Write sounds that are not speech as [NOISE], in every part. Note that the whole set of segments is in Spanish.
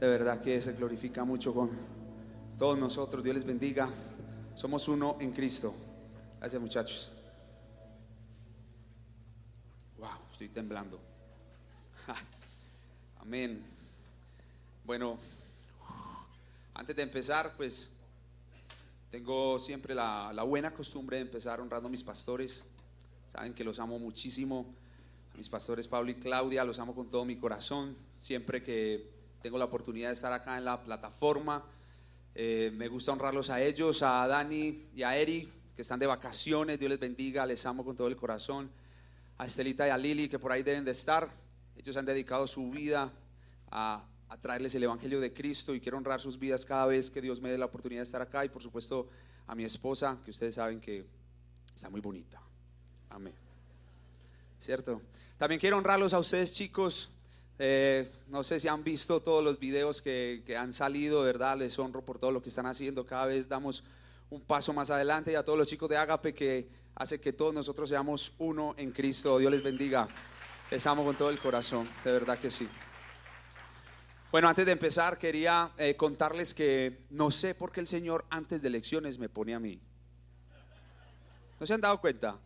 De verdad que se glorifica mucho con todos nosotros. Dios les bendiga. Somos uno en Cristo. Gracias muchachos. Wow, estoy temblando. Amén. Bueno, antes de empezar, pues tengo siempre la, buena costumbre de empezar honrando a mis pastores. Saben que los amo muchísimo. Mis pastores Pablo y Claudia, los amo con todo mi corazón. Siempre que tengo la oportunidad de estar acá en la plataforma, eh, me gusta honrarlos a ellos, a Dani y a Eri, que están de vacaciones. Dios les bendiga, les amo con todo el corazón. A Estelita y a Lili, que por ahí deben de estar. Ellos han dedicado su vida a, a traerles el Evangelio de Cristo y quiero honrar sus vidas cada vez que Dios me dé la oportunidad de estar acá. Y por supuesto a mi esposa, que ustedes saben que está muy bonita. Amén. ¿Cierto? También quiero honrarlos a ustedes, chicos. Eh, no sé si han visto todos los videos que, que, han salido, ¿verdad? Les honro por todo lo que están haciendo. Cada vez damos un paso más adelante y a todos los chicos de Agape que hace que todos nosotros seamos uno en Cristo. Dios les bendiga. Les amo con todo el corazón, de verdad que sí. Bueno, antes de empezar, quería eh, contarles que no sé por qué el Señor antes de elecciones me pone a mí. ¿No se han dado cuenta?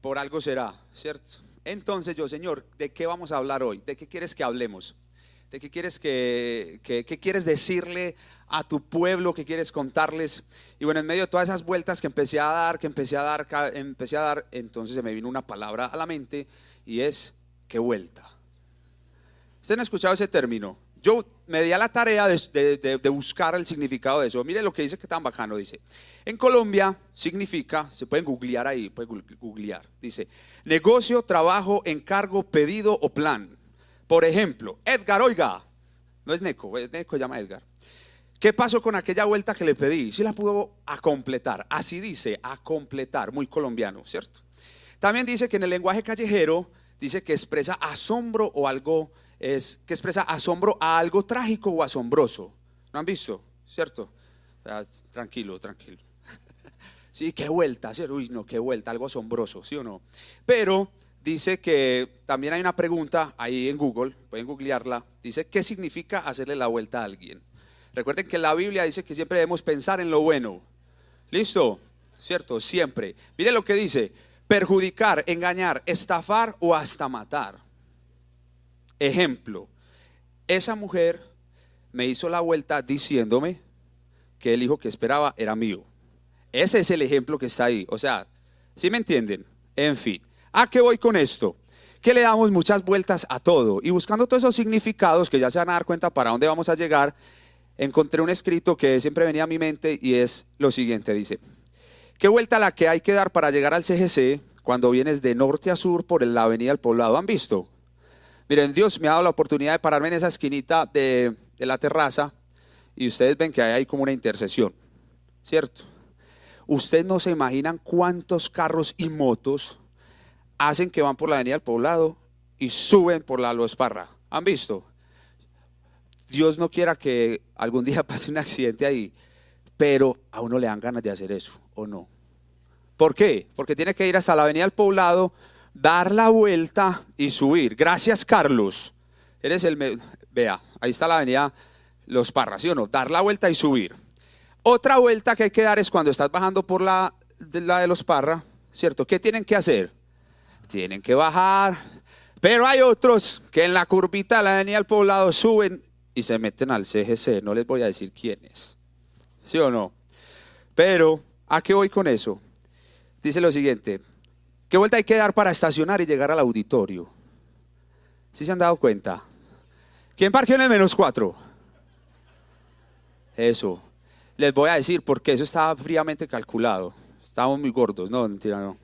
Por algo será, ¿cierto? Entonces yo, Señor, ¿de qué vamos a hablar hoy? ¿De qué quieres que hablemos? ¿De qué quieres que, que, quieres decirle a tu pueblo? ¿Qué quieres contarles? Y bueno, en medio de todas esas vueltas que empecé a dar, que empecé a dar, empecé a dar, entonces se me vino una palabra a la mente y es ¿qué vuelta? ¿Ustedes han escuchado ese término? Yo me di a la tarea de, buscar el significado de eso. Mire lo que dice que tan bacano. Dice, en Colombia significa, se pueden googlear ahí, pueden googlear. Dice, negocio, trabajo, encargo, pedido o plan. Por ejemplo, Edgar, oiga, no es Neco, Neco llama Edgar. ¿Qué pasó con aquella vuelta que le pedí? Si la pudo a completar. Así dice, a completar, muy colombiano, ¿cierto? También dice que en el lenguaje callejero dice que expresa asombro o algo es que expresa asombro a algo trágico o asombroso. ¿No han visto? ¿Cierto? tranquilo, tranquilo. [LAUGHS] Sí, qué vuelta, ¿cierto? Uy, no, qué vuelta, algo asombroso, ¿sí o no? Pero dice que también hay una pregunta ahí en Google, pueden googlearla, dice, ¿qué significa hacerle la vuelta a alguien? Recuerden que la Biblia dice que siempre debemos pensar en lo bueno. ¿Listo? ¿Cierto? Siempre. Mire lo que dice, perjudicar, engañar, estafar o hasta matar. Ejemplo, esa mujer me hizo la vuelta diciéndome que el hijo que esperaba era mío. Ese es el ejemplo que está ahí. O sea, ¿sí me entienden? En fin, ¿a qué voy con esto? Que le damos muchas vueltas a todo y buscando todos esos significados que ya se van a dar cuenta para dónde vamos a llegar, encontré un escrito que siempre venía a mi mente y es lo siguiente, dice, ¿qué vuelta la que hay que dar para llegar al CGC cuando vienes de norte a sur por la avenida del poblado? ¿Han visto? Miren, Dios me ha dado la oportunidad de pararme en esa esquinita de, la terraza y ustedes ven que hay como una intercesión, ¿cierto? Ustedes no se imaginan cuántos carros y motos hacen que van por la avenida del poblado y suben por la Los Parra. ¿Han visto? Dios no quiera que algún día [LAUGHS] pase un accidente ahí, pero a uno le dan ganas de hacer eso, ¿o no? ¿Por qué? Porque tiene que ir hasta la avenida del poblado dar la vuelta y subir. Gracias, Carlos. Eres el. Vea, ahí está la avenida Los Parras, ¿sí o no? Dar la vuelta y subir. Otra vuelta que hay que dar es cuando estás bajando por la de, Los Parras, ¿cierto? ¿Qué tienen que hacer? Tienen que bajar. Pero hay otros que en la curvita de la avenida del poblado suben y se meten al CGC. No les voy a decir quiénes. ¿Sí o no? Pero, ¿a qué voy con eso? Dice lo siguiente, ¿Qué vuelta hay que dar para estacionar y llegar al auditorio? ¿Sí se han dado cuenta? ¿Quién parqueó en el menos cuatro? Eso. Les voy a decir porque eso estaba fríamente calculado. Estábamos muy gordos, no, mentira, no.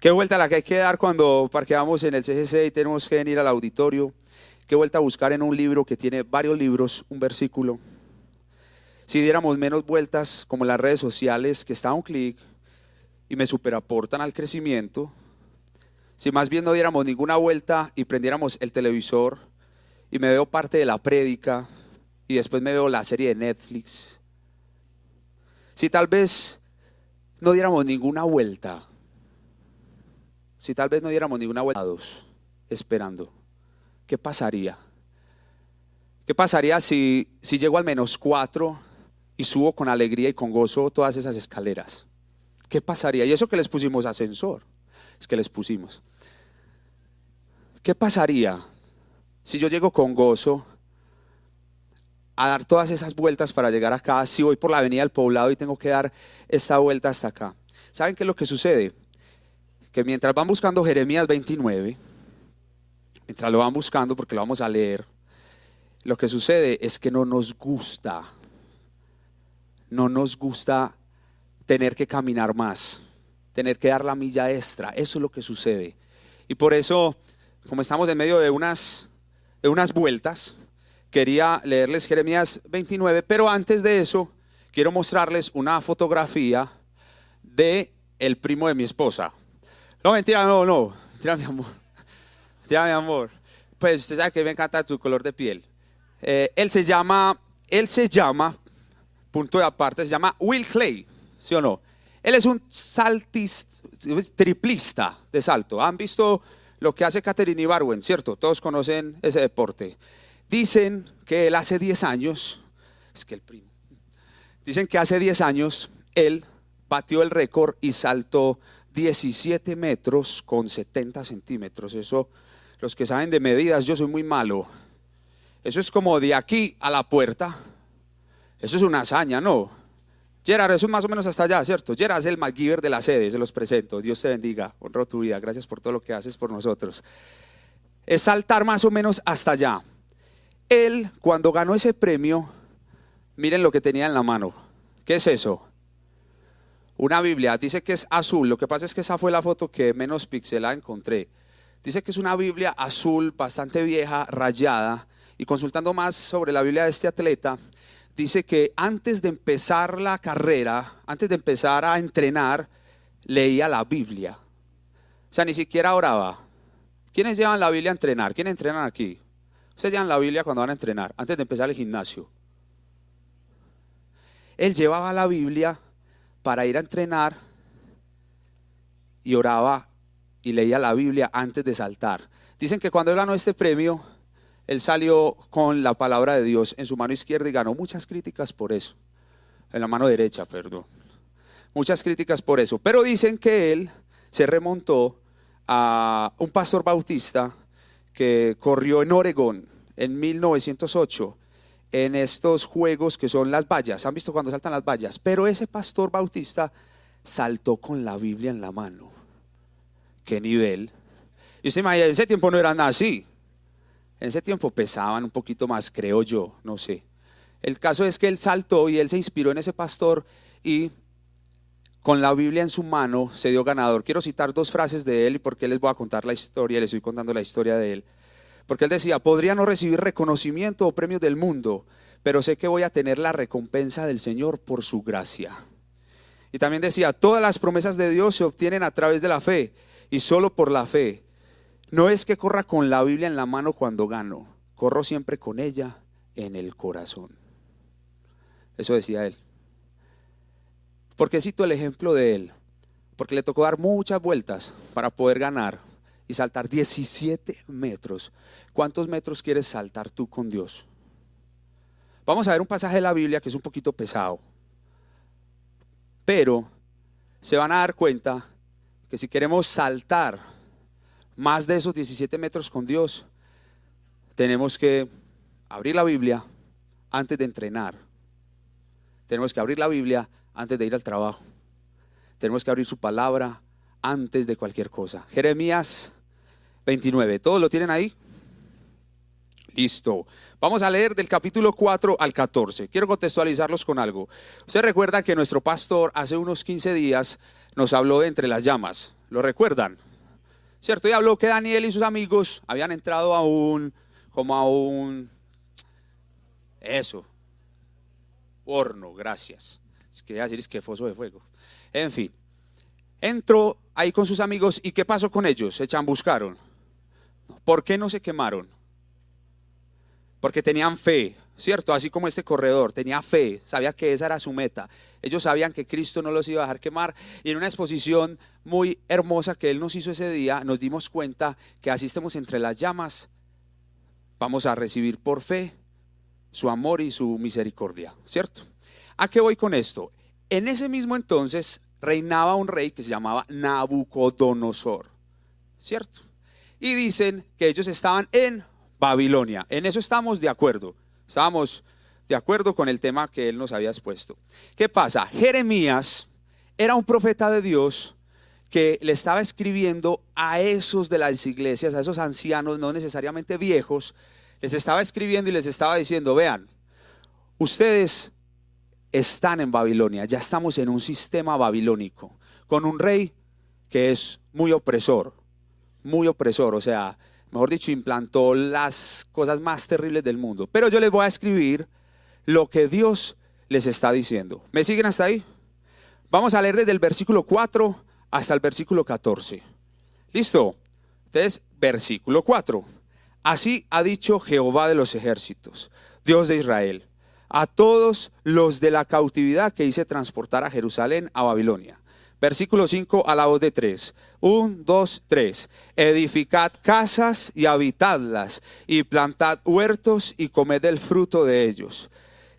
¿Qué vuelta la que hay que dar cuando parqueamos en el CGC y tenemos que venir al auditorio? ¿Qué vuelta a buscar en un libro que tiene varios libros, un versículo? Si diéramos menos vueltas, como las redes sociales, que está a un clic, y me superaportan al crecimiento, si más bien no diéramos ninguna vuelta y prendiéramos el televisor y me veo parte de la prédica y después me veo la serie de Netflix, si tal vez no diéramos ninguna vuelta, si tal vez no diéramos ninguna vuelta, esperando, ¿qué pasaría? ¿Qué pasaría si, si llego al menos cuatro y subo con alegría y con gozo todas esas escaleras? ¿Qué pasaría? Y eso que les pusimos ascensor, es que les pusimos. ¿Qué pasaría si yo llego con gozo a dar todas esas vueltas para llegar acá? Si voy por la avenida del poblado y tengo que dar esta vuelta hasta acá. ¿Saben qué es lo que sucede? Que mientras van buscando Jeremías 29, mientras lo van buscando porque lo vamos a leer, lo que sucede es que no nos gusta, no nos gusta tener que caminar más, tener que dar la milla extra. Eso es lo que sucede. Y por eso, como estamos en medio de unas, de unas vueltas, quería leerles Jeremías 29, pero antes de eso, quiero mostrarles una fotografía de el primo de mi esposa. No, mentira, no, no, mentira, mi amor. Mentira, mi amor. Pues usted sabe que me encanta tu color de piel. Eh, él se llama, él se llama, punto de aparte, se llama Will Clay, ¿sí o no? Él es un saltista, triplista de salto. ¿Han visto lo que hace Catherine Ibarwen, cierto? Todos conocen ese deporte. Dicen que él hace 10 años, es que el primo, dicen que hace 10 años él batió el récord y saltó 17 metros con 70 centímetros. Eso, los que saben de medidas, yo soy muy malo eso es como de aquí a la puerta. Eso es una hazaña, ¿no? Gerard, eso es más o menos hasta allá, ¿cierto? Gerard es el MacGyver de la sede, se los presento. Dios te bendiga, honro tu vida, gracias por todo lo que haces por nosotros. Es saltar más o menos hasta allá. Él, cuando ganó ese premio, miren lo que tenía en la mano. ¿Qué es eso? Una Biblia. Dice que es azul. Lo que pasa es que esa fue la foto que menos pixelada encontré. Dice que es una Biblia azul, bastante vieja, rayada y consultando más sobre la Biblia de este atleta, dice que antes de empezar la carrera, antes de empezar a entrenar, leía la Biblia. O sea, ni siquiera oraba. ¿Quiénes llevan la Biblia a entrenar? ¿Quiénes entrenan aquí? Ustedes llevan la Biblia cuando van a entrenar, antes de empezar el gimnasio. Él llevaba la Biblia para ir a entrenar y oraba y leía la Biblia antes de saltar. Dicen que cuando él ganó este premio, él salió con la palabra de Dios en su mano izquierda y ganó muchas críticas por eso. En la mano derecha, perdón. Muchas críticas por eso. Pero dicen que él se remontó a un pastor bautista que corrió en Oregón en 1908 en estos juegos que son las vallas. ¿Han visto cuando saltan las vallas? Pero ese pastor bautista saltó con la Biblia en la mano. ¿Qué nivel? Y usted imagina, ese tiempo no era nada así. En ese tiempo pesaban un poquito más, creo yo, no sé. El caso es que él saltó y él se inspiró en ese pastor y con la Biblia en su mano se dio ganador. Quiero citar dos frases de él y porque les voy a contar la historia, les estoy contando la historia de él. Porque él decía, podría no recibir reconocimiento o premios del mundo, pero sé que voy a tener la recompensa del Señor por su gracia. Y también decía, todas las promesas de Dios se obtienen a través de la fe y solo por la fe. No es que corra con la Biblia en la mano cuando gano, corro siempre con ella en el corazón. Eso decía él. ¿Por qué cito el ejemplo de él? Porque le tocó dar muchas vueltas para poder ganar y saltar 17 metros. ¿Cuántos metros quieres saltar tú con Dios? Vamos a ver un pasaje de la Biblia que es un poquito pesado. Pero se van a dar cuenta que si queremos saltar más de esos 17 metros con Dios, tenemos que abrir la Biblia antes de entrenar. Tenemos que abrir la Biblia antes de ir al trabajo. Tenemos que abrir su palabra antes de cualquier cosa. Jeremías 29. ¿Todos lo tienen ahí? Listo. Vamos a leer del capítulo 4 al 14. Quiero contextualizarlos con algo. Usted recuerda que nuestro pastor hace unos 15 días nos habló de entre las llamas. ¿Lo recuerdan? ¿Cierto? Y habló que Daniel y sus amigos habían entrado a un, como a un, eso, horno, gracias. Es que decir es que foso de fuego. En fin, entró ahí con sus amigos y ¿qué pasó con ellos? Se chambuscaron. ¿Por qué no se quemaron? Porque tenían fe, ¿cierto? Así como este corredor, tenía fe, sabía que esa era su meta. Ellos sabían que Cristo no los iba a dejar quemar. Y en una exposición muy hermosa que Él nos hizo ese día, nos dimos cuenta que así estemos entre las llamas, vamos a recibir por fe su amor y su misericordia, ¿cierto? ¿A qué voy con esto? En ese mismo entonces reinaba un rey que se llamaba Nabucodonosor, ¿cierto? Y dicen que ellos estaban en Babilonia. En eso estamos de acuerdo. Estábamos de acuerdo con el tema que él nos había expuesto. ¿Qué pasa? Jeremías era un profeta de Dios que le estaba escribiendo a esos de las iglesias, a esos ancianos, no necesariamente viejos, les estaba escribiendo y les estaba diciendo, vean, ustedes están en Babilonia, ya estamos en un sistema babilónico, con un rey que es muy opresor, muy opresor, o sea, mejor dicho, implantó las cosas más terribles del mundo. Pero yo les voy a escribir lo que Dios les está diciendo. ¿Me siguen hasta ahí? Vamos a leer desde el versículo 4 hasta el versículo 14. ¿Listo? Entonces, versículo 4. Así ha dicho Jehová de los ejércitos, Dios de Israel, a todos los de la cautividad que hice transportar a Jerusalén a Babilonia. Versículo 5 a la voz de 3. 1, 2, 3. Edificad casas y habitadlas, y plantad huertos y comed el fruto de ellos.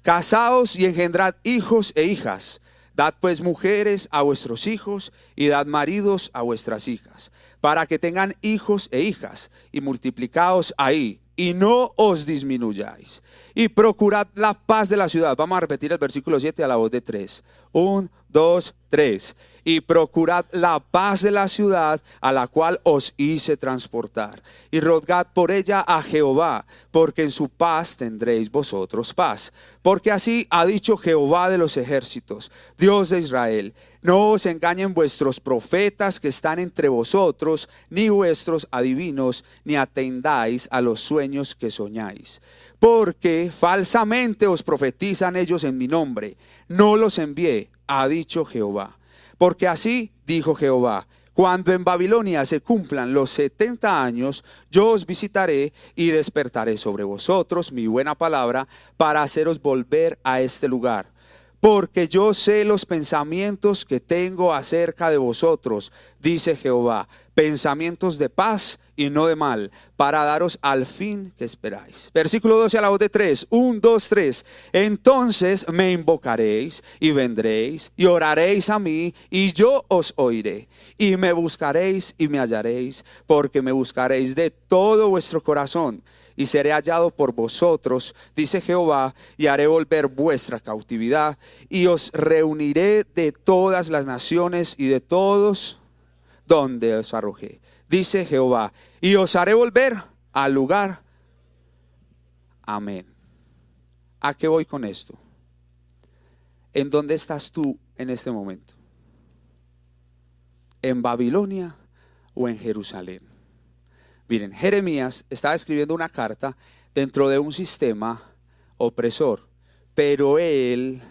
Casaos y engendrad hijos e hijas. Dad pues mujeres a vuestros hijos y dad maridos a vuestras hijas para que tengan hijos e hijas, y multiplicaos ahí, y no os disminuyáis. Y procurad la paz de la ciudad. Vamos a repetir el versículo 7 a la voz de 3. Un, dos, tres. Y procurad la paz de la ciudad a la cual os hice transportar. Y rogad por ella a Jehová, porque en su paz tendréis vosotros paz. Porque así ha dicho Jehová de los ejércitos, Dios de Israel no os engañen vuestros profetas que están entre vosotros, ni vuestros adivinos, ni atendáis a los sueños que soñáis. Porque falsamente os profetizan ellos en mi nombre. No los envié, ha dicho Jehová. Porque así dijo Jehová. Cuando en Babilonia se cumplan los setenta años, yo os visitaré y despertaré sobre vosotros mi buena palabra para haceros volver a este lugar porque yo sé los pensamientos que tengo acerca de vosotros, dice Jehová, pensamientos de paz y no de mal, para daros al fin que esperáis. Versículo 12 a la voz de 3, 1, 2, 3. Entonces me invocaréis y vendréis y oraréis a mí y yo os oiré. Y me buscaréis y me hallaréis, porque me buscaréis de todo vuestro corazón y seré hallado por vosotros, dice Jehová, y haré volver vuestra cautividad, y os reuniré de todas las naciones y de todos donde os arrojé, dice Jehová, y os haré volver al lugar. Amén. ¿A qué voy con esto? ¿En dónde estás tú en este momento? ¿En Babilonia o en Jerusalén? Miren, Jeremías estaba escribiendo una carta dentro de un sistema opresor, pero él,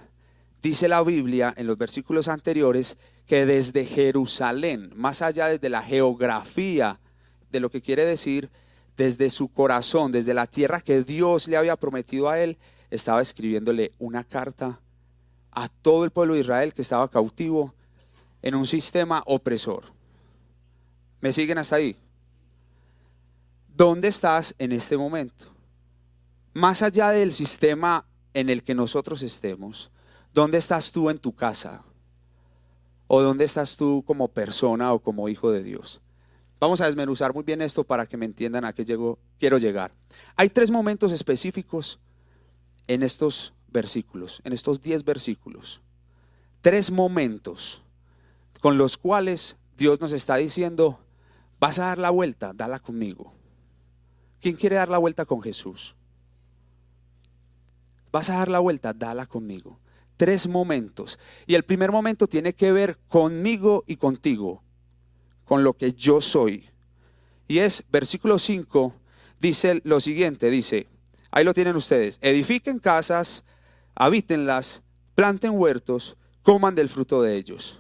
dice la Biblia en los versículos anteriores, que desde Jerusalén, más allá desde la geografía de lo que quiere decir, desde su corazón, desde la tierra que Dios le había prometido a él, estaba escribiéndole una carta a todo el pueblo de Israel que estaba cautivo en un sistema opresor. ¿Me siguen hasta ahí? ¿Dónde estás en este momento? Más allá del sistema en el que nosotros estemos, ¿dónde estás tú en tu casa? ¿O dónde estás tú como persona o como hijo de Dios? Vamos a desmenuzar muy bien esto para que me entiendan a qué llego, quiero llegar. Hay tres momentos específicos en estos versículos, en estos diez versículos. Tres momentos con los cuales Dios nos está diciendo, vas a dar la vuelta, dala conmigo. ¿Quién quiere dar la vuelta con Jesús? Vas a dar la vuelta, dala conmigo. Tres momentos. Y el primer momento tiene que ver conmigo y contigo, con lo que yo soy. Y es versículo 5, dice lo siguiente, dice, ahí lo tienen ustedes, edifiquen casas, habítenlas, planten huertos, coman del fruto de ellos.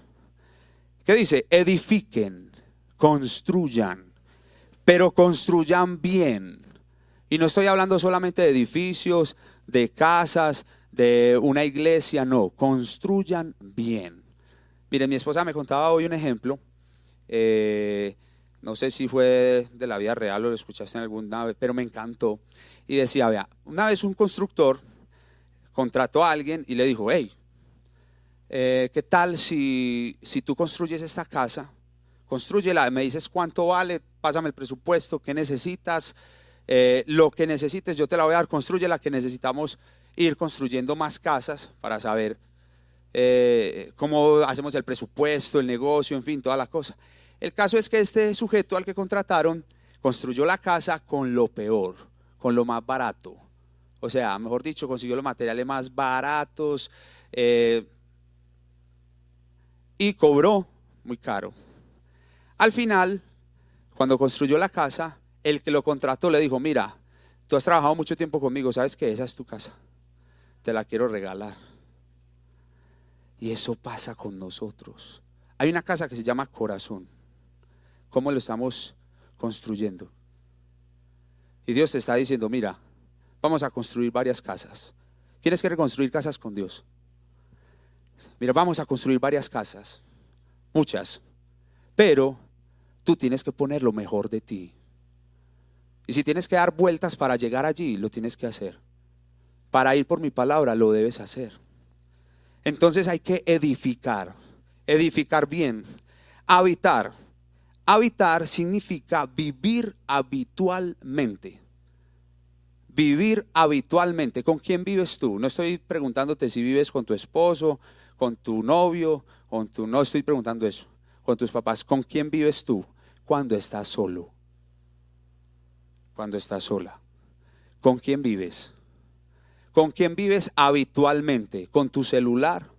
¿Qué dice? Edifiquen, construyan pero construyan bien. Y no estoy hablando solamente de edificios, de casas, de una iglesia, no, construyan bien. Miren, mi esposa me contaba hoy un ejemplo, eh, no sé si fue de la vida real o lo escuchaste en alguna vez, pero me encantó. Y decía, vea, una vez un constructor contrató a alguien y le dijo, hey, eh, ¿qué tal si, si tú construyes esta casa? Construyela, me dices cuánto vale, pásame el presupuesto, qué necesitas, eh, lo que necesites yo te la voy a dar, construye la que necesitamos ir construyendo más casas para saber eh, cómo hacemos el presupuesto, el negocio, en fin, toda la cosa. El caso es que este sujeto al que contrataron construyó la casa con lo peor, con lo más barato. O sea, mejor dicho, consiguió los materiales más baratos eh, y cobró muy caro. Al final, cuando construyó la casa, el que lo contrató le dijo, mira, tú has trabajado mucho tiempo conmigo, ¿sabes que Esa es tu casa. Te la quiero regalar. Y eso pasa con nosotros. Hay una casa que se llama corazón. ¿Cómo lo estamos construyendo? Y Dios te está diciendo, mira, vamos a construir varias casas. ¿Quieres que reconstruir casas con Dios? Mira, vamos a construir varias casas, muchas, pero tú tienes que poner lo mejor de ti. Y si tienes que dar vueltas para llegar allí, lo tienes que hacer. Para ir por mi palabra, lo debes hacer. Entonces hay que edificar, edificar bien, habitar. Habitar significa vivir habitualmente. Vivir habitualmente. ¿Con quién vives tú? No estoy preguntándote si vives con tu esposo, con tu novio, con tu no estoy preguntando eso. Con tus papás, ¿con quién vives tú cuando estás solo? Cuando estás sola. ¿Con quién vives? ¿Con quién vives habitualmente? ¿Con tu celular?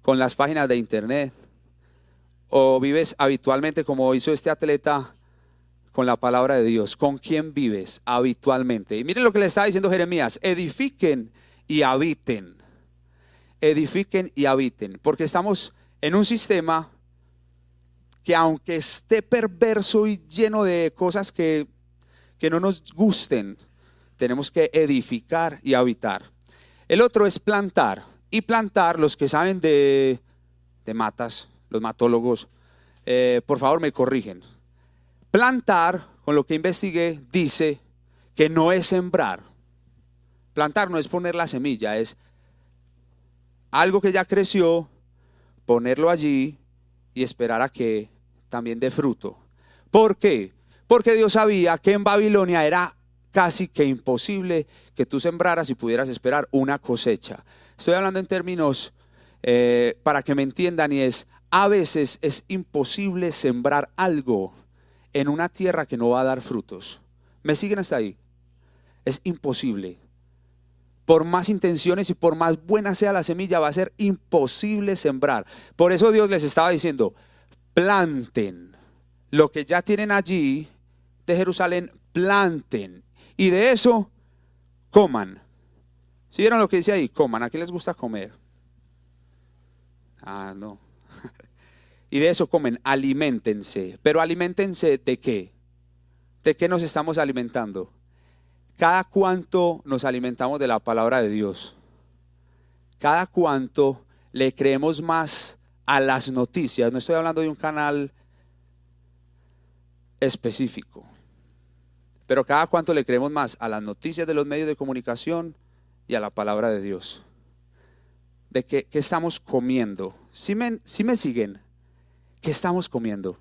¿Con las páginas de internet? ¿O vives habitualmente como hizo este atleta con la palabra de Dios? ¿Con quién vives habitualmente? Y miren lo que le está diciendo Jeremías, edifiquen y habiten. Edifiquen y habiten, porque estamos en un sistema que aunque esté perverso y lleno de cosas que, que no nos gusten, tenemos que edificar y habitar. El otro es plantar. Y plantar, los que saben de, matas, los matólogos, eh, por favor me corrigen. Plantar, con lo que investigué, dice que no es sembrar. Plantar no es poner la semilla, es algo que ya creció, ponerlo allí y esperar a que también dé fruto. ¿Por qué? Porque Dios sabía que en Babilonia era casi que imposible que tú sembraras y pudieras esperar una cosecha. Estoy hablando en términos eh, para que me entiendan y es, a veces es imposible sembrar algo en una tierra que no va a dar frutos. ¿Me siguen hasta ahí? Es imposible. Por más intenciones y por más buena sea la semilla, va a ser imposible sembrar. Por eso Dios les estaba diciendo, planten lo que ya tienen allí de Jerusalén, planten y de eso coman. ¿Si vieron lo que dice ahí? Coman. ¿A qué les gusta comer? Ah, no. [LAUGHS] y de eso comen, alimentense. Pero alimentense de qué? ¿De qué nos estamos alimentando? Cada cuanto nos alimentamos de la palabra de Dios. Cada cuanto le creemos más a las noticias. No estoy hablando de un canal específico. Pero cada cuanto le creemos más a las noticias de los medios de comunicación y a la palabra de Dios. De qué, estamos comiendo. Si me, si me siguen, ¿qué estamos comiendo?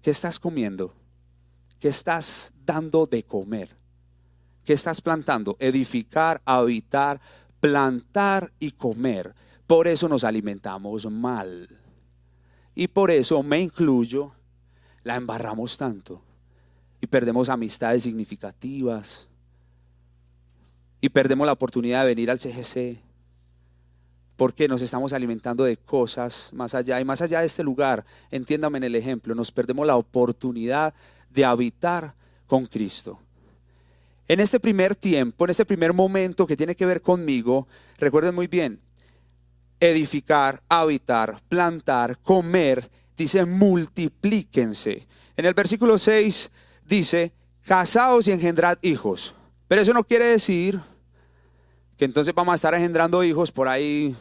¿Qué estás comiendo? ¿Qué estás dando de comer? ¿Qué estás plantando? Edificar, habitar, plantar y comer. Por eso nos alimentamos mal. Y por eso me incluyo, la embarramos tanto y perdemos amistades significativas y perdemos la oportunidad de venir al CGC porque nos estamos alimentando de cosas más allá y más allá de este lugar, entiéndame en el ejemplo, nos perdemos la oportunidad de habitar con Cristo. En este primer tiempo, en este primer momento que tiene que ver conmigo, recuerden muy bien, edificar, habitar, plantar, comer, dice multiplíquense. En el versículo 6 dice, casaos y engendrad hijos. Pero eso no quiere decir que entonces vamos a estar engendrando hijos por ahí.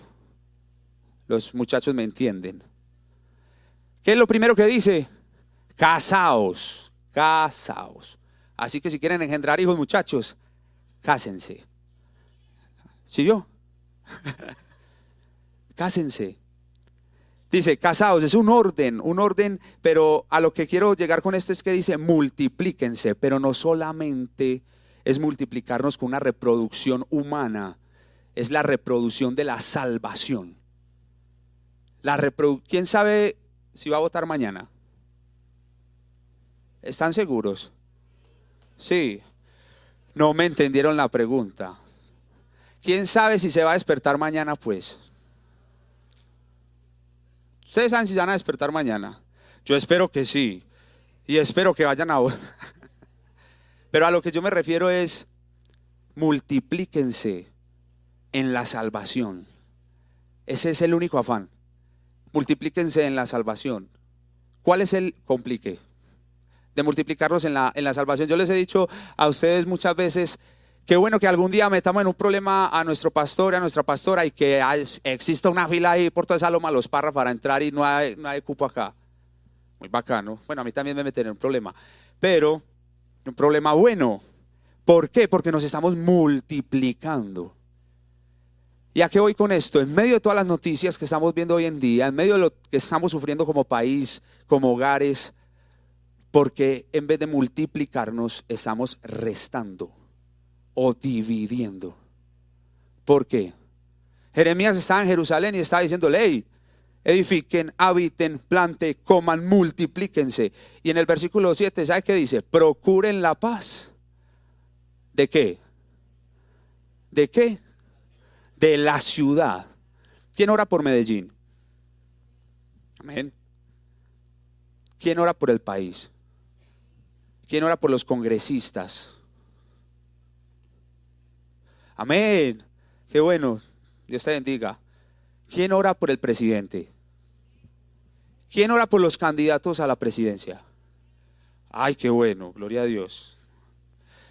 Los muchachos me entienden. ¿Qué es lo primero que dice? Casaos, casaos. Así que si quieren engendrar hijos, muchachos, cásense. ¿Sí yo? [LAUGHS] Cásense. Dice, casados, es un orden, un orden, pero a lo que quiero llegar con esto es que dice, multiplíquense, pero no solamente es multiplicarnos con una reproducción humana, es la reproducción de la salvación. La ¿Quién sabe si va a votar mañana? ¿Están seguros? Sí. No me entendieron la pregunta. ¿Quién sabe si se va a despertar mañana, pues? Ustedes saben si van a despertar mañana. Yo espero que sí. Y espero que vayan a... [LAUGHS] Pero a lo que yo me refiero es, multiplíquense en la salvación. Ese es el único afán. Multiplíquense en la salvación. ¿Cuál es el complique? De multiplicarlos en la, en la salvación. Yo les he dicho a ustedes muchas veces, Qué bueno que algún día metamos en un problema a nuestro pastor a nuestra pastora y que exista una fila ahí por toda esa loma los parras para entrar y no hay, no hay cupo acá. Muy bacano. Bueno, a mí también me meten en un problema. Pero un problema bueno. ¿Por qué? Porque nos estamos multiplicando. ¿Y a qué voy con esto? En medio de todas las noticias que estamos viendo hoy en día, en medio de lo que estamos sufriendo como país, como hogares, porque en vez de multiplicarnos, estamos restando o dividiendo. ¿Por qué? Jeremías estaba en Jerusalén y estaba diciendo, ley, edifiquen, habiten, planten, coman, multiplíquense. Y en el versículo 7, ¿sabe qué dice? Procuren la paz. ¿De qué? ¿De qué? De la ciudad. ¿Quién ora por Medellín? Amén. ¿Quién ora por el país? ¿Quién ora por los congresistas? Amén. Qué bueno. Dios te bendiga. ¿Quién ora por el presidente? ¿Quién ora por los candidatos a la presidencia? Ay, qué bueno, gloria a Dios.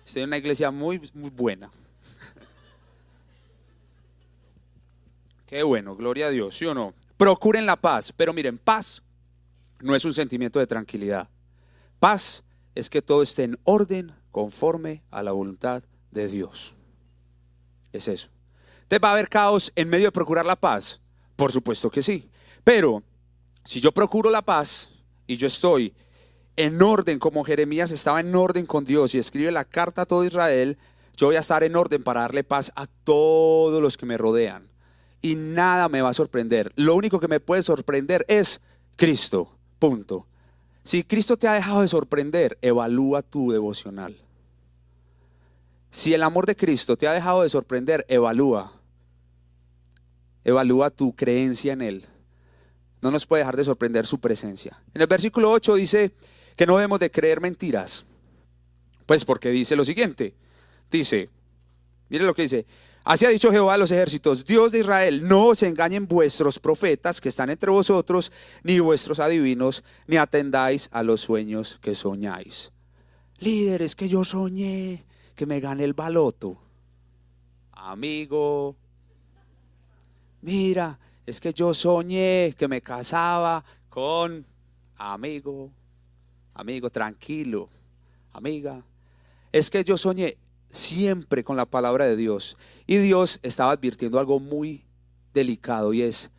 Es una iglesia muy, muy buena. [LAUGHS] Qué bueno, gloria a Dios, ¿sí o no? Procuren la paz, pero miren, paz no es un sentimiento de tranquilidad. Paz es que todo esté en orden conforme a la voluntad de Dios. Es eso. ¿Te va a haber caos en medio de procurar la paz? Por supuesto que sí. Pero si yo procuro la paz y yo estoy en orden como Jeremías estaba en orden con Dios y escribe la carta a todo Israel, yo voy a estar en orden para darle paz a todos los que me rodean. Y nada me va a sorprender. Lo único que me puede sorprender es Cristo. Punto. Si Cristo te ha dejado de sorprender, evalúa tu devocional. Si el amor de Cristo te ha dejado de sorprender, evalúa. Evalúa tu creencia en Él. No nos puede dejar de sorprender su presencia. En el versículo 8 dice que no debemos de creer mentiras. Pues porque dice lo siguiente. Dice, mire lo que dice. Así ha dicho Jehová a los ejércitos, Dios de Israel, no os engañen vuestros profetas que están entre vosotros, ni vuestros adivinos, ni atendáis a los sueños que soñáis. Líderes, que yo soñé, que me gane el baloto. Amigo, mira, es que yo soñé que me casaba con amigo, amigo, tranquilo, amiga. Es que yo soñé siempre con la palabra de Dios. Y Dios estaba advirtiendo algo muy delicado y es,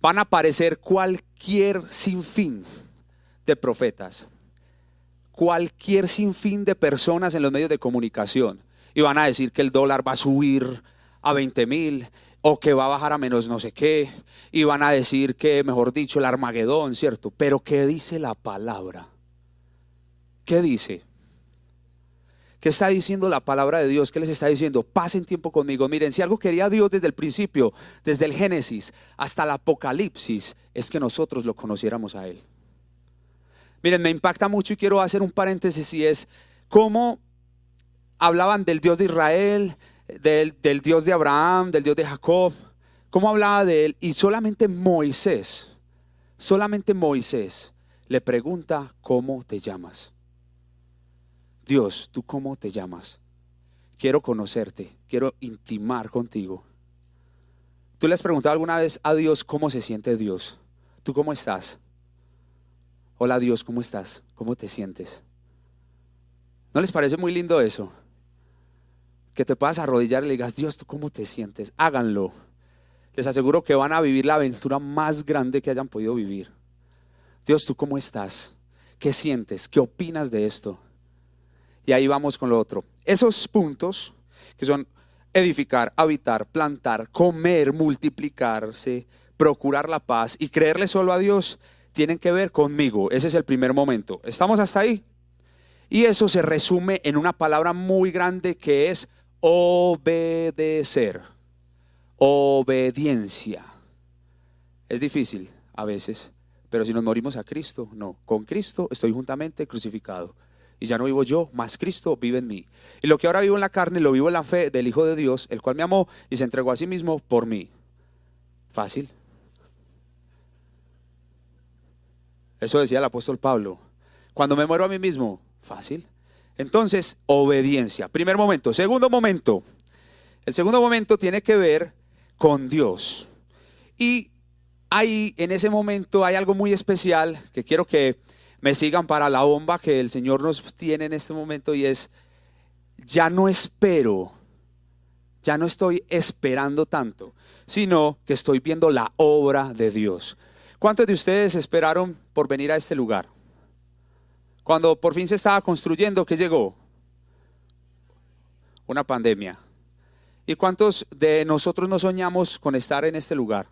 van a aparecer cualquier sinfín de profetas cualquier sinfín de personas en los medios de comunicación y van a decir que el dólar va a subir a 20 mil o que va a bajar a menos no sé qué y van a decir que, mejor dicho, el Armagedón, ¿cierto? Pero ¿qué dice la palabra? ¿Qué dice? ¿Qué está diciendo la palabra de Dios? ¿Qué les está diciendo? Pasen tiempo conmigo. Miren, si algo quería Dios desde el principio, desde el Génesis hasta el Apocalipsis, es que nosotros lo conociéramos a Él. Miren, me impacta mucho y quiero hacer un paréntesis y es cómo hablaban del Dios de Israel, del, del Dios de Abraham, del Dios de Jacob, cómo hablaba de él y solamente Moisés, solamente Moisés le pregunta cómo te llamas. Dios, ¿tú cómo te llamas? Quiero conocerte, quiero intimar contigo. ¿Tú le has preguntado alguna vez a Dios cómo se siente Dios? ¿Tú cómo estás? Hola Dios, ¿cómo estás? ¿Cómo te sientes? ¿No les parece muy lindo eso? que te puedas arrodillar y le digas, Dios, ¿tú cómo te sientes? Háganlo. Les aseguro que van a vivir la aventura más grande que hayan podido vivir. Dios, ¿tú cómo estás? ¿Qué sientes? ¿Qué opinas de esto? Y ahí vamos con lo otro. Esos puntos que son edificar, habitar, plantar, comer, multiplicarse, procurar la paz y creerle solo a Dios, tienen que ver conmigo. Ese es el primer momento. ¿Estamos hasta ahí? Y eso se resume en una palabra muy grande que es obedecer. Obediencia. Es difícil a veces, pero si nos morimos a Cristo, no. Con Cristo estoy juntamente crucificado. Y ya no vivo yo, más Cristo vive en mí. Y lo que ahora vivo en la carne, lo vivo en la fe del Hijo de Dios, el cual me amó y se entregó a sí mismo por mí. Fácil. Eso decía el apóstol Pablo. Cuando me muero a mí mismo, fácil. Entonces, obediencia. Primer momento. Segundo momento. El segundo momento tiene que ver con Dios. Y ahí, en ese momento, hay algo muy especial que quiero que me sigan para la bomba que el Señor nos tiene en este momento y es, ya no espero, ya no estoy esperando tanto, sino que estoy viendo la obra de Dios. ¿Cuántos de ustedes esperaron por venir a este lugar? Cuando por fin se estaba construyendo, ¿qué llegó? Una pandemia. ¿Y cuántos de nosotros no soñamos con estar en este lugar?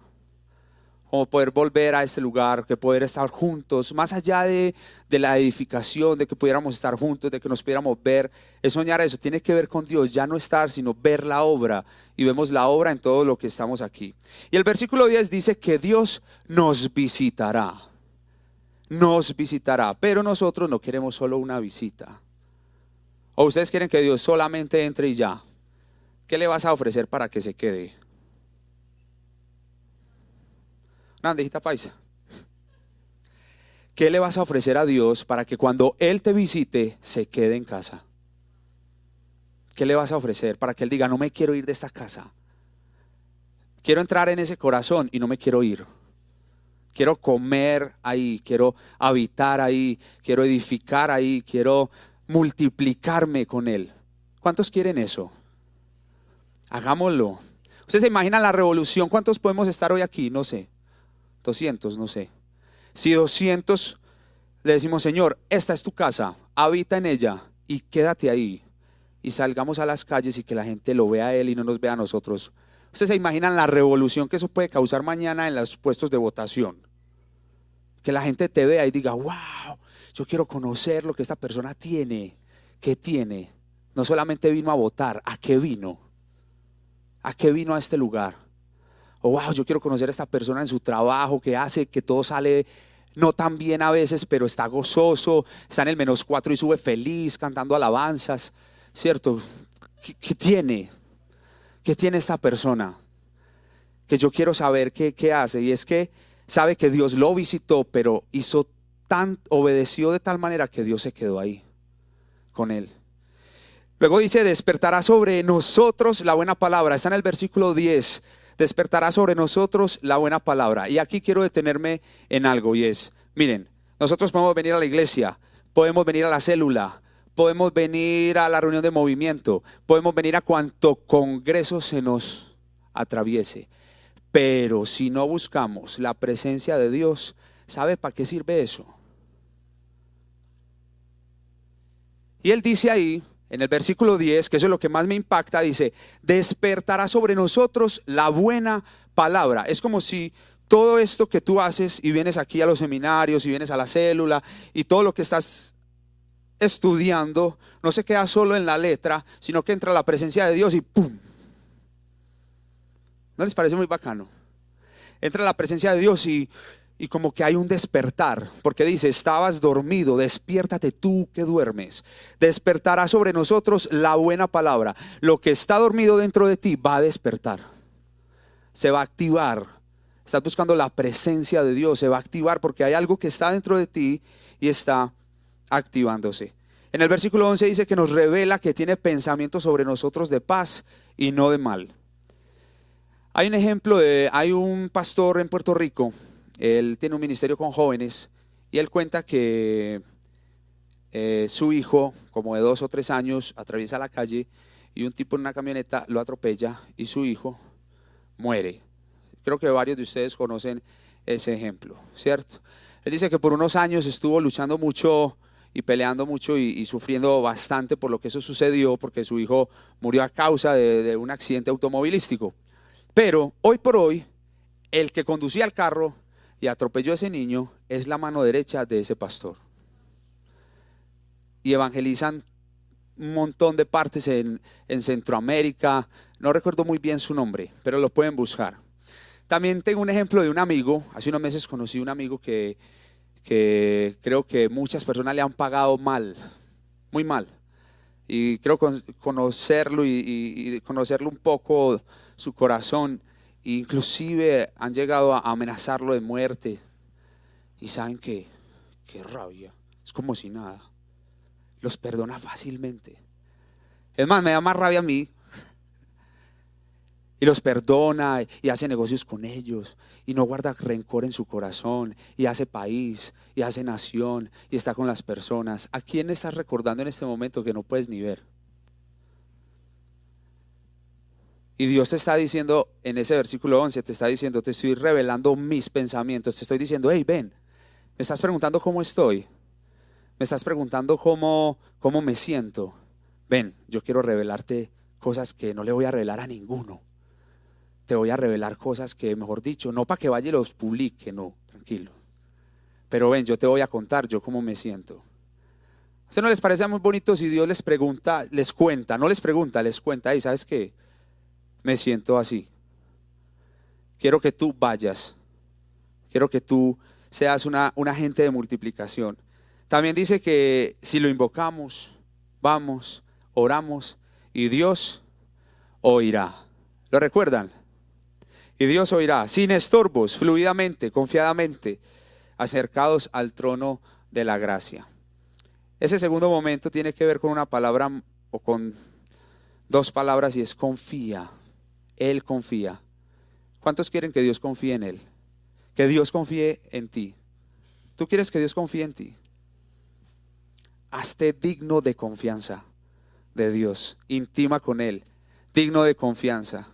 Como poder volver a este lugar, que poder estar juntos, más allá de, de, la edificación, de que pudiéramos estar juntos, de que nos pudiéramos ver, es soñar eso, tiene que ver con Dios, ya no estar, sino ver la obra, y vemos la obra en todo lo que estamos aquí. Y el versículo 10 dice que Dios nos visitará, nos visitará, pero nosotros no queremos solo una visita. ¿O ustedes quieren que Dios solamente entre y ya? ¿Qué le vas a ofrecer para que se quede? Una bandejita paisa. ¿Qué le vas a ofrecer a Dios para que cuando Él te visite se quede en casa? ¿Qué le vas a ofrecer para que Él diga, no me quiero ir de esta casa? Quiero entrar en ese corazón y no me quiero ir. Quiero comer ahí, quiero habitar ahí, quiero edificar ahí, quiero multiplicarme con Él. ¿Cuántos quieren eso? Hagámoslo. ¿Ustedes se imaginan la revolución? ¿Cuántos podemos estar hoy aquí? No sé. 200, no sé. Si 200 le decimos, Señor, esta es tu casa, habita en ella y quédate ahí. Y salgamos a las calles y que la gente lo vea a Él y no nos vea a nosotros. Ustedes se imaginan la revolución que eso puede causar mañana en los puestos de votación. Que la gente te vea y diga, wow, yo quiero conocer lo que esta persona tiene. ¿Qué tiene? No solamente vino a votar, ¿a qué vino? ¿A qué vino a este lugar? Oh, wow, yo quiero conocer a esta persona en su trabajo, que hace que todo sale no tan bien a veces, pero está gozoso, está en el menos cuatro y sube feliz, cantando alabanzas, ¿cierto? ¿Qué, tiene? ¿Qué tiene esta persona? Que yo quiero saber qué, qué hace. Y es que sabe que Dios lo visitó, pero hizo tan, obedeció de tal manera que Dios se quedó ahí con él. Luego dice, despertará sobre nosotros la buena palabra. Está en el versículo 10 despertará sobre nosotros la buena palabra. Y aquí quiero detenerme en algo y es, miren, nosotros podemos venir a la iglesia, podemos venir a la célula, podemos venir a la reunión de movimiento, podemos venir a cuanto congreso se nos atraviese. Pero si no buscamos la presencia de Dios, ¿sabe para qué sirve eso? Y él dice ahí, en el versículo 10, que eso es lo que más me impacta, dice, despertará sobre nosotros la buena palabra. Es como si todo esto que tú haces y vienes aquí a los seminarios y vienes a la célula y todo lo que estás estudiando no se queda solo en la letra, sino que entra la presencia de Dios y ¡pum! ¿No les parece muy bacano? Entra la presencia de Dios y y como que hay un despertar, porque dice, estabas dormido, despiértate tú que duermes. Despertará sobre nosotros la buena palabra. Lo que está dormido dentro de ti va a despertar. Se va a activar. Estás buscando la presencia de Dios, se va a activar porque hay algo que está dentro de ti y está activándose. En el versículo 11 dice que nos revela que tiene pensamientos sobre nosotros de paz y no de mal. Hay un ejemplo de, hay un pastor en Puerto Rico él tiene un ministerio con jóvenes y él cuenta que eh, su hijo, como de dos o tres años, atraviesa la calle y un tipo en una camioneta lo atropella y su hijo muere. Creo que varios de ustedes conocen ese ejemplo, ¿cierto? Él dice que por unos años estuvo luchando mucho y peleando mucho y, sufriendo bastante por lo que eso sucedió, porque su hijo murió a causa de, un accidente automovilístico. Pero hoy por hoy, el que conducía el carro y atropelló a ese niño es la mano derecha de ese pastor. Y evangelizan un montón de partes en, en Centroamérica, no recuerdo muy bien su nombre, pero lo pueden buscar. También tengo un ejemplo de un amigo, hace unos meses conocí un amigo que que creo que muchas personas le han pagado mal, muy mal. Y creo conocerlo y, conocerlo un poco, su corazón, inclusive han llegado a amenazarlo de muerte. Y saben que, qué rabia, es como si nada. Los perdona fácilmente. Es más, me da más rabia a mí y los perdona y hace negocios con ellos y no guarda rencor en su corazón y hace país y hace nación y está con las personas. ¿A quién estás recordando en este momento que no puedes ni ver? Y Dios te está diciendo en ese versículo 11, te está diciendo, te estoy revelando mis pensamientos, te estoy diciendo, hey, ven, me estás preguntando cómo estoy, me estás preguntando cómo, cómo me siento. Ven, yo quiero revelarte cosas que no le voy a revelar a ninguno te voy a revelar cosas que, mejor dicho, no para que vaya y los publique, no, tranquilo. Pero ven, yo te voy a contar yo cómo me siento. ¿A no les parece muy bonito si Dios les pregunta, les cuenta, no les pregunta, les cuenta, y sabes qué, me siento así. Quiero que tú vayas, quiero que tú seas una, un agente de multiplicación. También dice que si lo invocamos, vamos, oramos y Dios oirá. ¿Lo recuerdan? Y Dios oirá, sin estorbos, fluidamente, confiadamente, acercados al trono de la gracia. Ese segundo momento tiene que ver con una palabra o con dos palabras y es confía. Él confía. ¿Cuántos quieren que Dios confíe en Él? Que Dios confíe en ti. ¿Tú quieres que Dios confíe en ti? Hazte digno de confianza de Dios. Intima con Él. Digno de confianza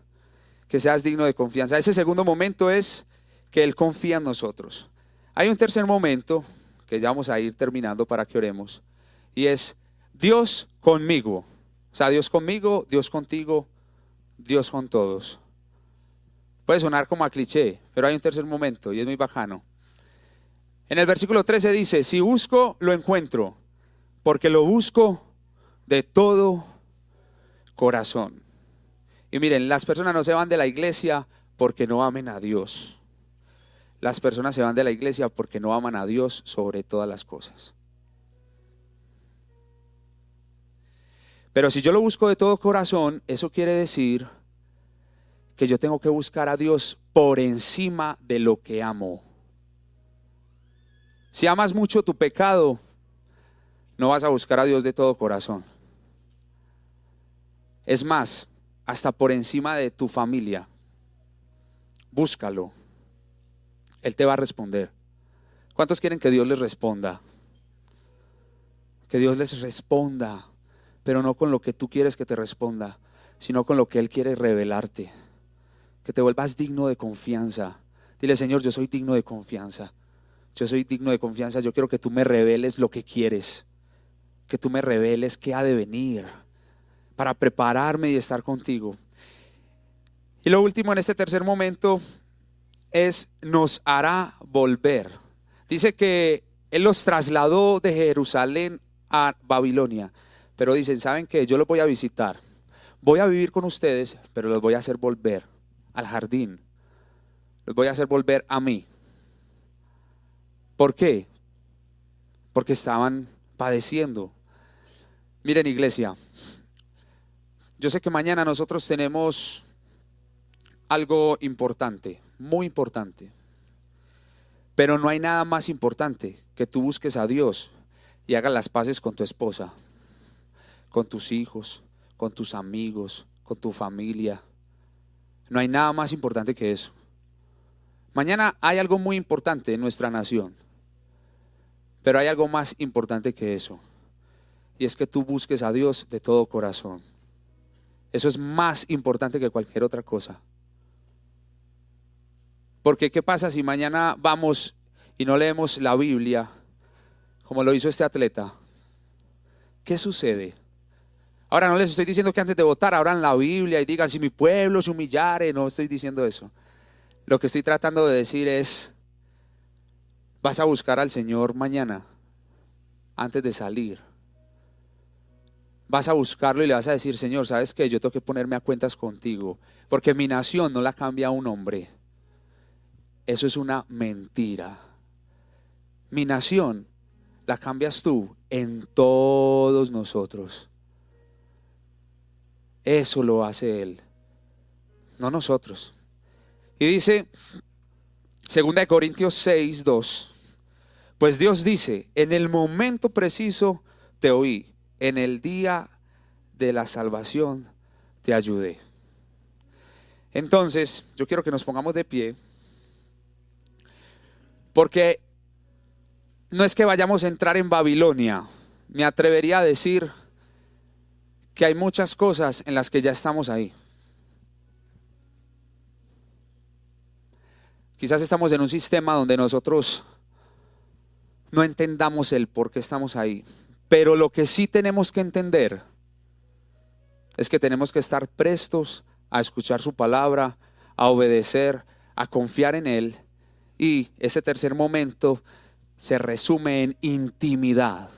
que seas digno de confianza. Ese segundo momento es que Él confía en nosotros. Hay un tercer momento que ya vamos a ir terminando para que oremos, y es Dios conmigo. O sea, Dios conmigo, Dios contigo, Dios con todos. Puede sonar como a cliché, pero hay un tercer momento y es muy bajano. En el versículo 13 dice, si busco, lo encuentro, porque lo busco de todo corazón. Y miren, las personas no se van de la iglesia porque no amen a Dios. Las personas se van de la iglesia porque no aman a Dios sobre todas las cosas. Pero si yo lo busco de todo corazón, eso quiere decir que yo tengo que buscar a Dios por encima de lo que amo. Si amas mucho tu pecado, no vas a buscar a Dios de todo corazón. Es más, hasta por encima de tu familia. Búscalo. Él te va a responder. ¿Cuántos quieren que Dios les responda? Que Dios les responda, pero no con lo que tú quieres que te responda, sino con lo que Él quiere revelarte. Que te vuelvas digno de confianza. Dile, Señor, yo soy digno de confianza. Yo soy digno de confianza. Yo quiero que tú me reveles lo que quieres. Que tú me reveles qué ha de venir para prepararme y estar contigo. Y lo último en este tercer momento es nos hará volver. Dice que Él los trasladó de Jerusalén a Babilonia, pero dicen, ¿saben qué? Yo los voy a visitar. Voy a vivir con ustedes, pero los voy a hacer volver al jardín. Los voy a hacer volver a mí. ¿Por qué? Porque estaban padeciendo. Miren iglesia, yo sé que mañana nosotros tenemos algo importante, muy importante. Pero no hay nada más importante que tú busques a Dios y hagas las paces con tu esposa, con tus hijos, con tus amigos, con tu familia. No hay nada más importante que eso. Mañana hay algo muy importante en nuestra nación, pero hay algo más importante que eso. Y es que tú busques a Dios de todo corazón Eso es más importante que cualquier otra cosa. Porque ¿qué pasa si mañana vamos y no leemos la Biblia como lo hizo este atleta? ¿Qué sucede? Ahora no les estoy diciendo que antes de votar abran la Biblia y digan si mi pueblo se humillare, no estoy diciendo eso. Lo que estoy tratando de decir es, vas a buscar al Señor mañana, antes de salir. Vas a buscarlo y le vas a decir, Señor, ¿sabes que Yo tengo que ponerme a cuentas contigo, porque mi nación no la cambia un hombre. Eso es una mentira. Mi nación la cambias tú en todos nosotros. Eso lo hace Él, no nosotros. Y dice, 2 Corintios 6, 2, pues Dios dice, en el momento preciso te oí, en el día de la salvación te ayudé. Entonces, yo quiero que nos pongamos de pie, porque no es que vayamos a entrar en Babilonia, me atrevería a decir que hay muchas cosas en las que ya estamos ahí. Quizás estamos en un sistema donde nosotros no entendamos el por qué estamos ahí. Pero lo que sí tenemos que entender es que tenemos que estar prestos a escuchar su palabra, a obedecer, a confiar en Él. Y ese tercer momento se resume en intimidad.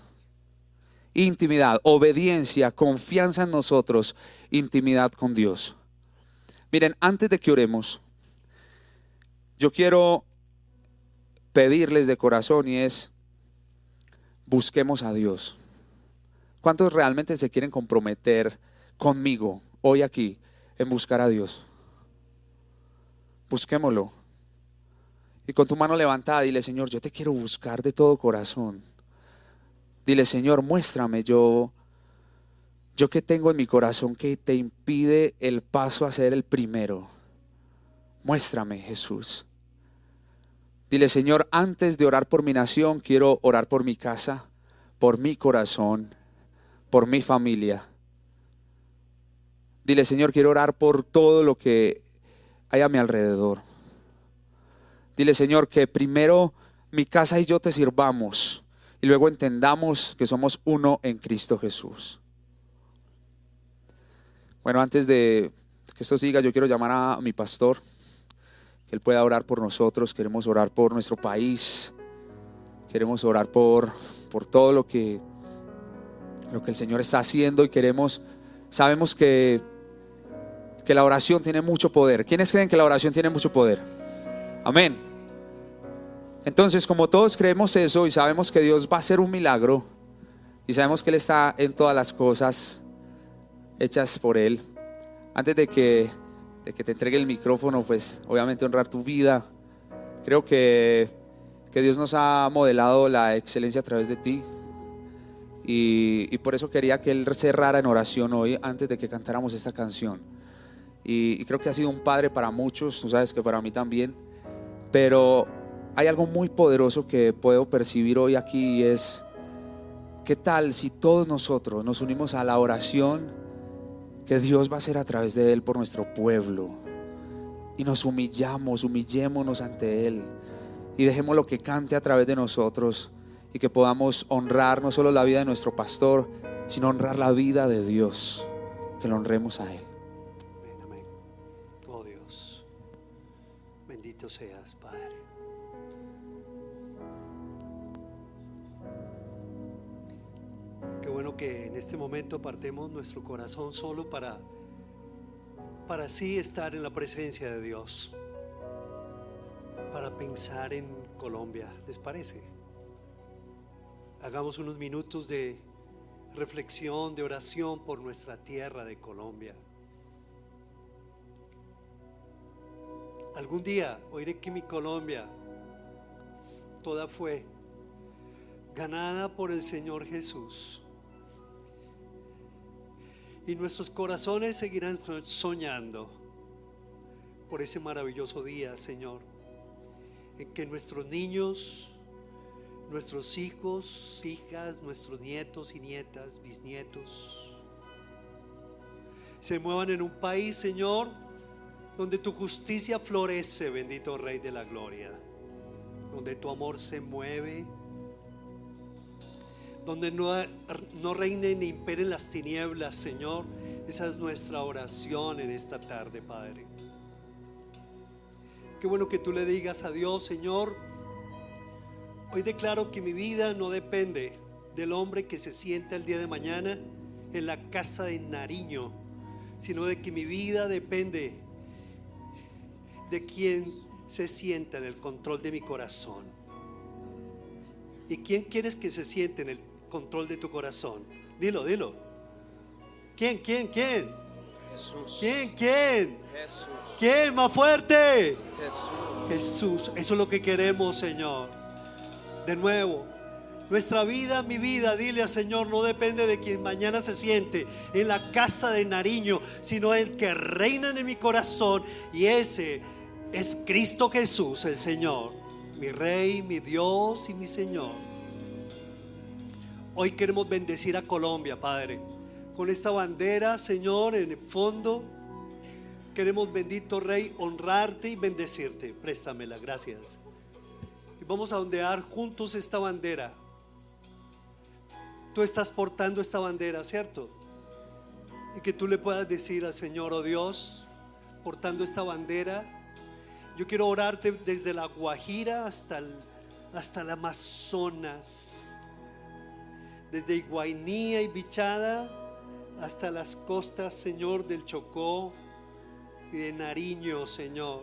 Intimidad, obediencia, confianza en nosotros, intimidad con Dios. Miren, antes de que oremos, yo quiero pedirles de corazón y es, busquemos a Dios. ¿Cuántos realmente se quieren comprometer conmigo hoy aquí en buscar a Dios? Busquémoslo. Y con tu mano levantada, dile, Señor, yo te quiero buscar de todo corazón. Dile, Señor, muéstrame yo, yo que tengo en mi corazón que te impide el paso a ser el primero. Muéstrame, Jesús. Dile, Señor, antes de orar por mi nación, quiero orar por mi casa, por mi corazón, por mi familia. Dile, Señor, quiero orar por todo lo que hay a mi alrededor. Dile, Señor, que primero mi casa y yo te sirvamos y luego entendamos que somos uno en Cristo Jesús. Bueno, antes de que esto siga, yo quiero llamar a mi pastor que Él pueda orar por nosotros, queremos orar por nuestro país, queremos orar por, por todo lo que, lo que el Señor está haciendo y queremos, sabemos que, que la oración tiene mucho poder. ¿Quiénes creen que la oración tiene mucho poder? Amén. Entonces, como todos creemos eso y sabemos que Dios va a hacer un milagro y sabemos que Él está en todas las cosas hechas por Él, antes de que de que te entregue el micrófono, pues obviamente honrar tu vida. Creo que, que Dios nos ha modelado la excelencia a través de ti. Y, y, por eso quería que Él cerrara en oración hoy antes de que cantáramos esta canción. Y, y creo que ha sido un padre para muchos, tú sabes que para mí también. Pero hay algo muy poderoso que puedo percibir hoy aquí y es, ¿qué tal si todos nosotros nos unimos a la oración? que Dios va a hacer a través de Él por nuestro pueblo. Y nos humillamos, humillémonos ante Él. Y dejemos lo que cante a través de nosotros. Y que podamos honrar no solo la vida de nuestro pastor, sino honrar la vida de Dios. Que lo honremos a Él. Amén, amén. Oh Dios, bendito seas, Qué bueno que en este momento partemos nuestro corazón solo para, para así estar en la presencia de Dios, para pensar en Colombia. ¿Les parece? Hagamos unos minutos de reflexión, de oración por nuestra tierra de Colombia. Algún día oiré que mi Colombia toda fue ganada por el Señor Jesús. Y nuestros corazones seguirán soñando por ese maravilloso día, Señor, en que nuestros niños, nuestros hijos, hijas, nuestros nietos y nietas, bisnietos, se muevan en un país, Señor, donde tu justicia florece, bendito Rey de la Gloria, donde tu amor se mueve, donde no, no reinen ni imperen las tinieblas, Señor. Esa es nuestra oración en esta tarde, Padre. Qué bueno que tú le digas a Dios, Señor, hoy declaro que mi vida no depende del hombre que se sienta el día de mañana en la casa de Nariño, sino de que mi vida depende de quien se sienta en el control de mi corazón. ¿Y quién quieres que se siente en el control de tu corazón? Dilo, dilo. ¿Quién, quién, quién? Jesús. ¿Quién, quién? Jesús. ¿Quién más fuerte? Jesús. Jesús, eso es lo que queremos, Señor. De nuevo, nuestra vida, mi vida, dile al Señor, no depende de quien mañana se siente en la casa de Nariño, sino el que reina en mi corazón. Y ese es Cristo Jesús, el Señor, mi Rey, mi Dios y mi Señor. Hoy queremos bendecir a Colombia, Padre. Con esta bandera, Señor, en el fondo, queremos, bendito Rey, honrarte y bendecirte. Préstamela, gracias. Y vamos a ondear juntos esta bandera. Tú estás portando esta bandera, ¿cierto? Y que tú le puedas decir al Señor, oh Dios, portando esta bandera, yo quiero orarte desde la Guajira hasta el, hasta Amazonas, desde Iguainía y Bichada hasta las costas, Señor, del Chocó y de Nariño, Señor.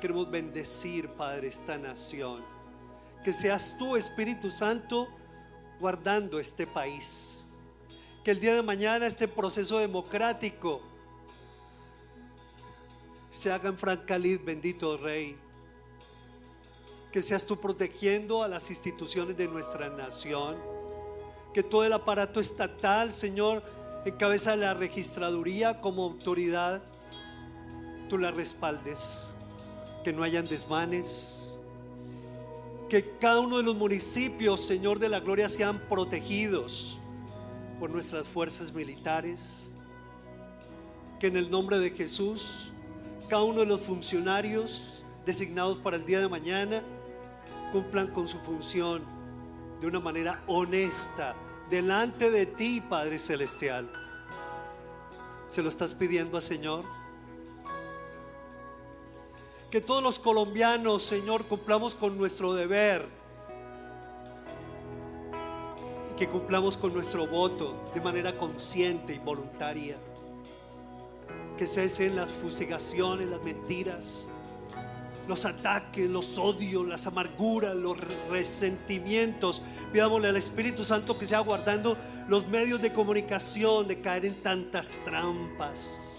Queremos bendecir, Padre, esta nación. Que seas tú, Espíritu Santo, guardando este país. Que el día de mañana este proceso democrático se haga en Francalid, bendito Rey. Que seas tú protegiendo a las instituciones de nuestra nación. Que todo el aparato estatal, Señor, en cabeza de la registraduría como autoridad, tú la respaldes. Que no hayan desmanes que cada uno de los municipios, Señor de la Gloria, sean protegidos por nuestras fuerzas militares. Que en el nombre de Jesús, cada uno de los funcionarios designados para el día de mañana cumplan con su función de una manera honesta delante de ti, Padre Celestial. ¿Se lo estás pidiendo al Señor? Que todos los colombianos, Señor, cumplamos con nuestro deber. Y que cumplamos con nuestro voto de manera consciente y voluntaria. Que cesen las fusigaciones, las mentiras, los ataques, los odios, las amarguras, los resentimientos. Pidámosle al Espíritu Santo que sea guardando los medios de comunicación de caer en tantas trampas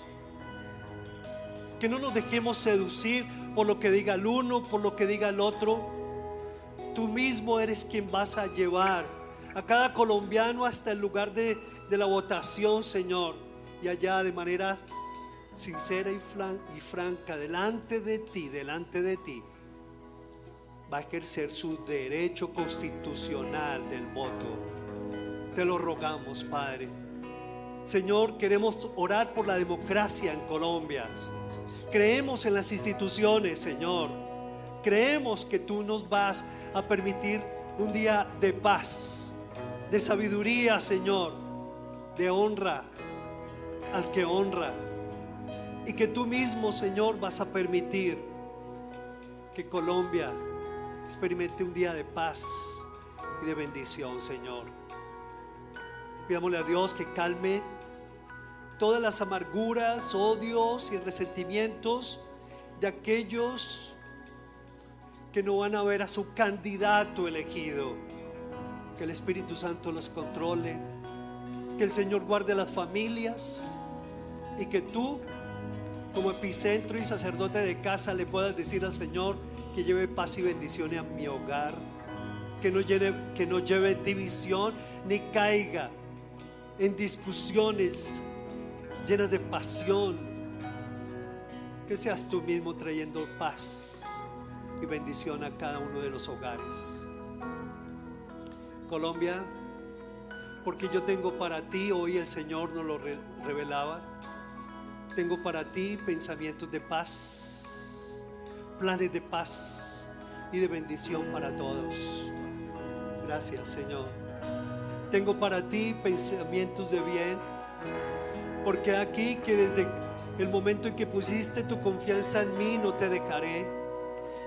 que no nos dejemos seducir por lo que diga el uno, por lo que diga el otro. Tú mismo eres quien vas a llevar a cada colombiano hasta el lugar de, de la votación, Señor. Y allá de manera sincera y, franca, delante de ti, delante de ti, va a ejercer su derecho constitucional del voto. Te lo rogamos, Padre. Señor, queremos orar por la democracia en Colombia. Creemos en las instituciones, Señor. Creemos que tú nos vas a permitir un día de paz, de sabiduría, Señor, de honra al que honra. Y que tú mismo, Señor, vas a permitir que Colombia experimente un día de paz y de bendición, Señor. Pidámosle a Dios que calme todas las amarguras, odios y resentimientos de aquellos que no van a ver a su candidato elegido. Que el Espíritu Santo los controle, que el Señor guarde las familias y que tú, como epicentro y sacerdote de casa, le puedas decir al Señor que lleve paz y bendiciones a mi hogar, que no, lleve, que no lleve división ni caiga en discusiones llenas de pasión. Que seas tú mismo trayendo paz y bendición a cada uno de los hogares. Colombia, Porque yo tengo para ti, hoy el Señor nos lo re- revelaba, tengo para ti pensamientos de paz, planes de paz y de bendición para todos. Gracias, Señor. Tengo para ti pensamientos de bien, porque aquí que desde el momento en que pusiste tu confianza en mí no te dejaré,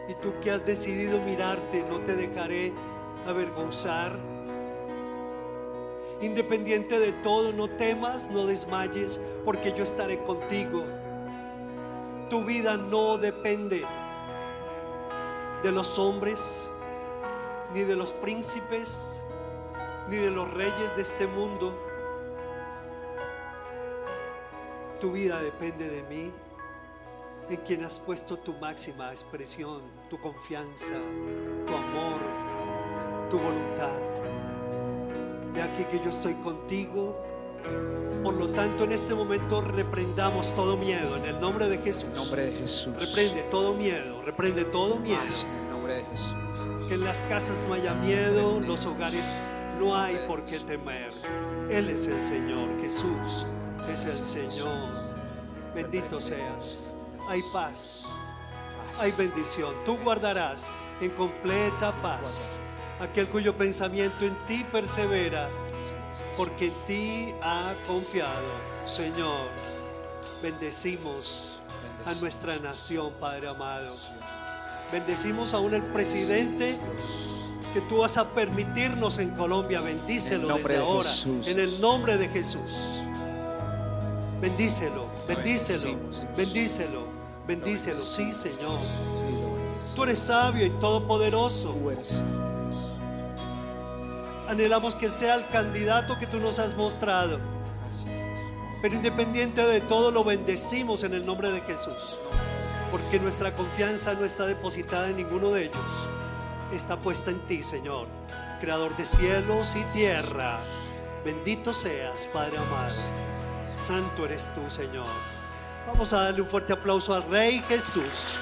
y tú que has decidido mirarte no te dejaré avergonzar. Independiente de todo, no temas, no desmayes, porque yo estaré contigo. Tu vida no depende de los hombres, ni de los príncipes, ni de los reyes de este mundo. Tu vida depende de mí, en quien has puesto tu máxima expresión, tu confianza, tu amor, tu voluntad. Aquí que yo estoy contigo. Por lo tanto, en este momento reprendamos todo miedo en el nombre de Jesús. En el nombre de Jesús. Reprende todo miedo, reprende todo miedo. Más en el nombre de Jesús. Que en las casas no haya miedo, los hogares no hay por qué temer. Él es el Señor, Jesús es el Señor. Bendito seas. Hay paz, hay bendición. Tú guardarás en completa paz aquel cuyo pensamiento en ti persevera, porque en ti ha confiado. Señor, bendecimos a nuestra nación, Padre amado. Bendecimos aún el presidente que tú vas a permitirnos en Colombia. Bendícelo En desde de ahora. Jesús. En el nombre de Jesús. Bendícelo, bendícelo, bendícelo, bendícelo. Sí, Señor. Tú eres sabio y todopoderoso. Tú eres. Anhelamos que sea el candidato que tú nos has mostrado. Pero independiente de todo, lo bendecimos en el nombre de Jesús. Porque nuestra confianza no está depositada en ninguno de ellos. Está puesta en ti, Señor, Creador de cielos y tierra. Bendito seas, Padre amado. Santo eres tú, Señor. Vamos a darle un fuerte aplauso al Rey Jesús.